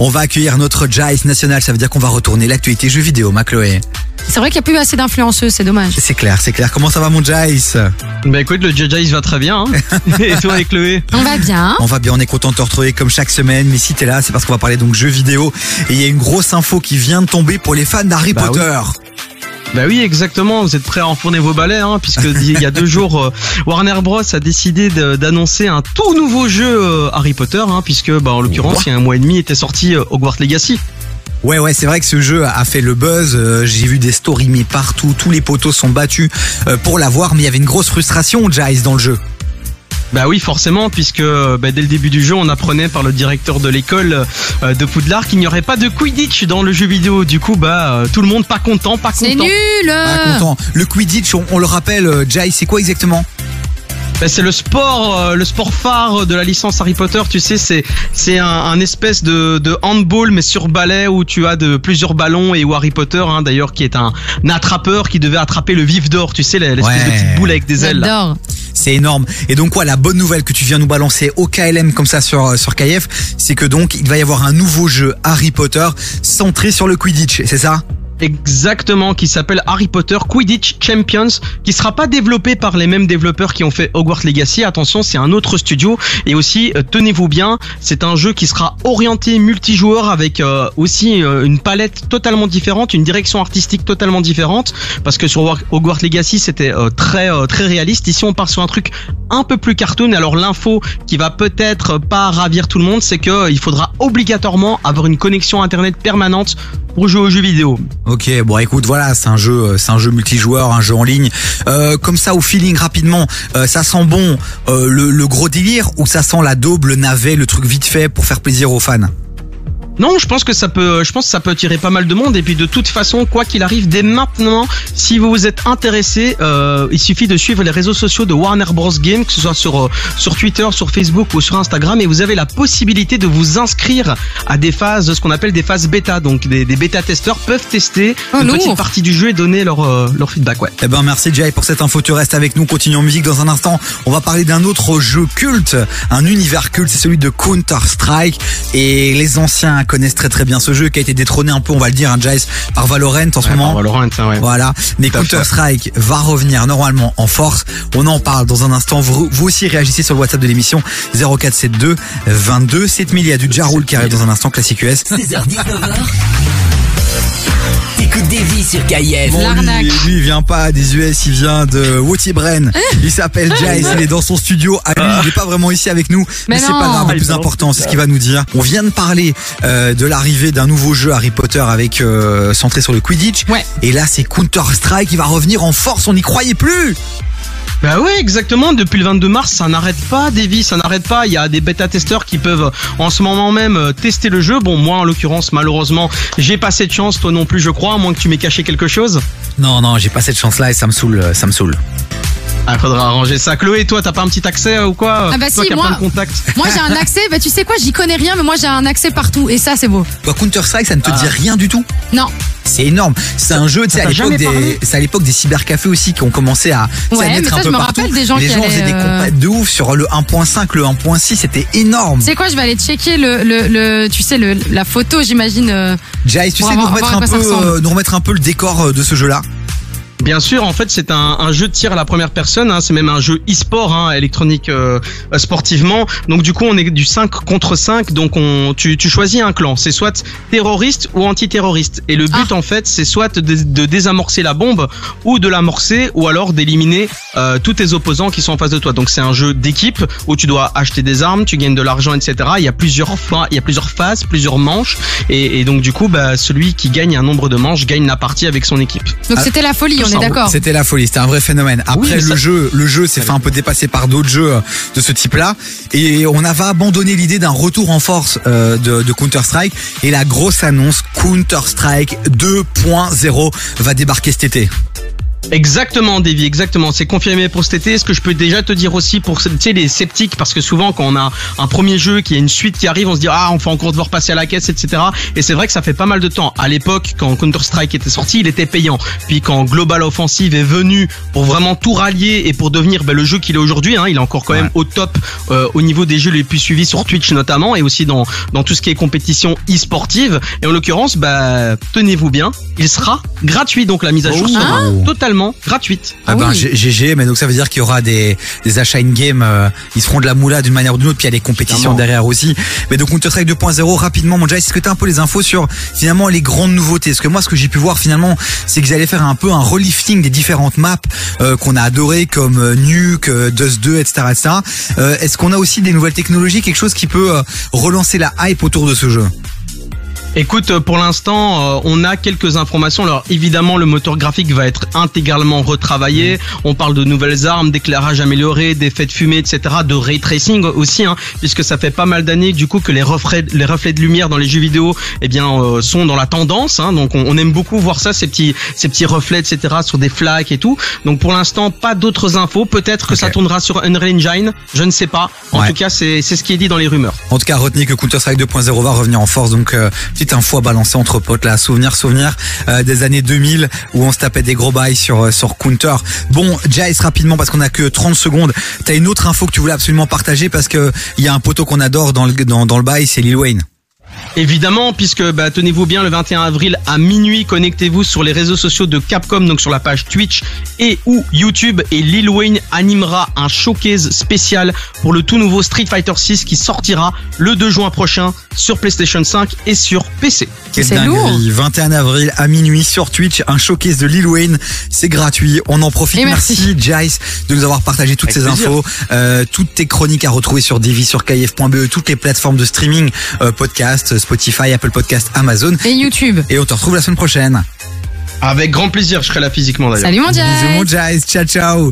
On va accueillir notre Jice national, ça veut dire qu'on va retourner l'actualité jeux vidéo, ma Chloé. C'est vrai qu'il n'y a plus assez d'influenceuses, c'est dommage. C'est clair, c'est clair. Comment ça va mon Jice Bah écoute, le il va très bien. Hein Et toi avec Chloé? On va bien. On va bien, on est content de te retrouver comme chaque semaine. Mais si t'es là, c'est parce qu'on va parler donc jeux vidéo. Et il y a une grosse info qui vient de tomber pour les fans d'Harry Bah oui. Bah oui, exactement. Vous êtes prêts à enfourner vos balais, hein, puisque il y a deux jours, euh, Warner Bros a décidé d'annoncer un tout nouveau jeu euh, Harry Potter, hein, puisque bah en l'occurrence, il y a un mois et demi était sorti euh, Hogwarts Legacy. Ouais, ouais, c'est vrai que ce jeu a fait le buzz. Euh, J'ai vu des stories mis partout. Tous les poteaux sont battus euh, pour l'avoir. Mais il y avait une grosse frustration, Jice, dans le jeu. Bah oui, forcément, puisque bah, dès le début du jeu, on apprenait par le directeur de l'école euh, de Poudlard qu'il n'y aurait pas de Quidditch dans le jeu vidéo. Du coup, bah euh, tout le monde pas content, pas C'est content. nul Pas content. Le Quidditch, on, on le rappelle, euh, Jice, c'est quoi exactement? Bah, c'est le sport, euh, le sport phare de la licence Harry Potter. Tu sais, c'est c'est un, un espèce de, de handball mais sur balai où tu as de plusieurs ballons et où Harry Potter, hein, d'ailleurs, qui est un, un attrapeur qui devait attraper le vif d'or. Tu sais, l'espèce Ouais. de petite boule avec des ailes. là. Énorme. Et donc quoi, la bonne nouvelle que tu viens nous balancer au KLM comme ça sur sur KF, c'est que donc il va y avoir un nouveau jeu Harry Potter centré sur le Quidditch, c'est ça? Exactement, qui s'appelle Harry Potter Quidditch Champions, qui sera pas développé par les mêmes développeurs qui ont fait Hogwarts Legacy. Attention, c'est un autre studio. Et aussi, euh, tenez-vous bien, c'est un jeu qui sera orienté multijoueur avec euh, aussi euh, une palette totalement différente, une direction artistique totalement différente. Parce que sur War- Hogwarts Legacy, c'était très très réaliste. Ici, on part sur un truc un peu plus cartoon. Alors l'info qui va peut-être pas ravir tout le monde, c'est que il faudra obligatoirement avoir une connexion internet permanente pour jouer aux jeux vidéo. Ok, bon écoute, voilà, c'est un jeu, euh, c'est un jeu multijoueur, un jeu en ligne. Euh, comme ça, au feeling rapidement, euh, ça sent bon le, le gros délire ou ça sent la daube, le navet, le truc vite fait pour faire plaisir aux fans? Non, je pense que ça peut, je pense que ça peut attirer pas mal de monde. Et puis de toute façon, quoi qu'il arrive, dès maintenant, si vous vous êtes intéressé, euh, il suffit de suivre les réseaux sociaux de Warner Bros Game, que ce soit sur euh, sur Twitter, sur Facebook ou sur Instagram, et vous avez la possibilité de vous inscrire à des phases, ce qu'on appelle des phases bêta. Donc des, des bêta testeurs peuvent tester Oh, une lourd. petite partie du jeu et donner leur euh, leur feedback. Ouais. Eh ben merci Jay pour cette info, tu restes avec nous, continuons en musique dans un instant. On va parler d'un autre jeu culte, un univers culte, c'est celui de Counter-Strike. Et les anciens connaissent très très bien ce jeu qui a été détrôné un peu, on va le dire, hein, Jace, par Valorant en ce Ouais, moment. par Valorant, hein, ouais. Voilà, mais fait. Counter-Strike va revenir normalement en force. On en parle dans un instant. Vous, vous aussi réagissez sur le WhatsApp de l'émission 0472 22 7000. Il y a du Jarul qui arrive dans un instant, classique US. 16h19h. Sur KIF. Bon, lui, L'arnaque. lui, il vient pas des US, il vient de Wotibren. Il s'appelle Jace, il est dans son studio. À lui, il est pas vraiment ici avec nous, mais, Mais c'est pas grave. Ah, Le plus important, c'est ce qu'il va nous dire. On vient de parler euh, de l'arrivée d'un nouveau jeu Harry Potter avec euh, centré sur le Quidditch. Ouais. Et là, c'est Counter Strike qui va revenir en force. On n'y croyait plus. Bah oui, exactement. Depuis le 22 mars, ça n'arrête pas, Davy, ça n'arrête pas. Il y a des bêta-testeurs qui peuvent en ce moment même euh, tester le jeu. Bon, moi, en l'occurrence, malheureusement, j'ai pas cette chance, toi non plus, je crois, à moins que tu m'aies caché quelque chose. Non, non, j'ai pas cette chance-là et ça me saoule, euh, ça me saule. Ah, faudra arranger ça. Chloé, toi, t'as pas un petit accès euh, ou quoi Ah bah Toi si, qui moi- contacts. Moi j'ai un accès, bah tu sais quoi, j'y connais rien, mais moi j'ai un accès partout, et ça c'est beau. Toi, Counter Strike, ça ne te Ah. dit rien du tout? Non. C'est énorme. C'est un jeu, tu sais, ça à l'époque des, c'est à l'époque des cybercafés aussi qui ont commencé à, tu sais, à Ouais, naître mais un ça, peu partout. des gens Les gens faisaient des euh, compètes de ouf sur le 1.5, le 1.6, c'était énorme. Tu sais quoi, je vais aller checker le, le, le tu sais, le, la photo, j'imagine. euh, Jace, tu sais nous remettre, un peu, ça euh, nous remettre un peu le décor euh, de ce jeu-là? Bien sûr, en fait, c'est un, un jeu de tir à la première personne. Hein, c'est même un jeu e-sport, hein, électronique euh, euh, sportivement. Donc du coup, on est du 5 contre 5. Donc on, tu, tu choisis un clan. C'est soit terroriste ou antiterroriste. Et le but, en fait, c'est soit de, de désamorcer la bombe ou de l'amorcer, ou alors d'éliminer euh, tous tes opposants qui sont en face de toi. Donc c'est un jeu d'équipe où tu dois acheter des armes, tu gagnes de l'argent, etc. Il y a plusieurs fois, il y a plusieurs phases, plusieurs manches. Et, et donc du coup, bah, celui qui gagne un nombre de manches gagne la partie avec son équipe. Donc Ah, c'était la folie, on ça, est d'accord. C'était la folie, c'était un vrai phénomène. Après Oui, le ça- jeu, le jeu s'est fait un peu dépasser par d'autres jeux euh, de ce type-là, et on avait abandonné l'idée d'un retour en force euh, de, de Counter Strike. Et la grosse annonce, Counter Strike 2.0 va débarquer cet été. Exactement, Davy, exactement. C'est confirmé pour cet été. Ce que je peux déjà te dire aussi pour tu sais, les sceptiques, parce que souvent quand on a un premier jeu, qui a une suite qui arrive, on se dit ah on fait encore devoir passer à la caisse, etc. Et c'est vrai que ça fait pas mal de temps. À l'époque, quand Counter Strike était sorti, il était payant. Puis quand Global Offensive est venu pour vraiment tout rallier et pour devenir ben, le jeu qu'il est aujourd'hui, hein, il est encore quand même au top euh, au niveau des jeux les plus suivis sur Twitch notamment et aussi dans dans tout ce qui est compétition e-sportive. Et en l'occurrence, bah tenez-vous bien, il sera gratuit. Donc la mise à jour Oh. sera Ah. totalement gratuite. Ah ben, oui. G- GG, mais donc ça veut dire qu'il y aura des, des achats in-game, euh, ils se feront de la moula d'une manière ou d'une autre, puis il y a des compétitions derrière aussi. Mais donc Counter-Strike 2.0, rapidement, mon Jay, est-ce que tu as un peu les infos sur finalement les grandes nouveautés? Parce que moi, ce que j'ai pu voir finalement, c'est qu'ils allaient faire un peu un relifting des différentes maps euh, qu'on a adorées, comme euh, Nuke, euh, Dust 2, etc. etc. Euh, est-ce qu'on a aussi des nouvelles technologies, quelque chose qui peut euh, relancer la hype autour de ce jeu? Écoute, euh, pour l'instant, euh, on a quelques informations. Alors évidemment, le moteur graphique va être intégralement retravaillé. On parle de nouvelles armes, d'éclairage amélioré, d'effets de fumée, etc., de ray tracing aussi, hein, puisque ça fait pas mal d'années du coup que les reflets, les reflets de lumière dans les jeux vidéo, eh bien, euh, sont dans la tendance. Hein, donc on, on aime beaucoup voir ça, ces petits, ces petits reflets, etc., sur des flaques et tout. Donc pour l'instant, pas d'autres infos. Peut-être que ça tournera sur Unreal Engine. Je ne sais pas. En Ouais. tout cas, c'est c'est ce qui est dit dans les rumeurs. En tout cas, retenez que Counter-Strike 2.0 va revenir en force. Donc, euh, petite info à balancer entre potes là. Souvenir, souvenir euh, des années 2000 où on se tapait des gros bails sur euh, sur Counter. Bon, Jace, rapidement parce qu'on a que 30 secondes. T'as une autre info que tu voulais absolument partager parce que il y a un poteau qu'on adore dans le dans, dans le bail, c'est Lil Wayne. Évidemment, puisque bah, tenez-vous bien, le 21 avril à minuit, connectez-vous sur les réseaux sociaux de Capcom, donc sur la page Twitch et ou YouTube, et Lil Wayne animera un showcase spécial pour le tout nouveau Street Fighter 6 qui sortira le 2 juin prochain sur PlayStation 5 et sur PC. Quelle C'est dinguerie. lourd. 21 avril à minuit sur Twitch, un showcase de Lil Wayne. C'est gratuit. On en profite. Et merci. Jace de nous avoir partagé toutes Avec ces plaisir. infos, euh, toutes tes chroniques à retrouver sur Divi, sur kf.be, toutes les plateformes de streaming, euh, podcast, Spotify, Apple Podcast, Amazon. Et YouTube. Et on te retrouve la semaine prochaine. Avec grand plaisir, je serai là physiquement d'ailleurs. Salut mon Jay. Bisous mon Jace. Ciao ciao.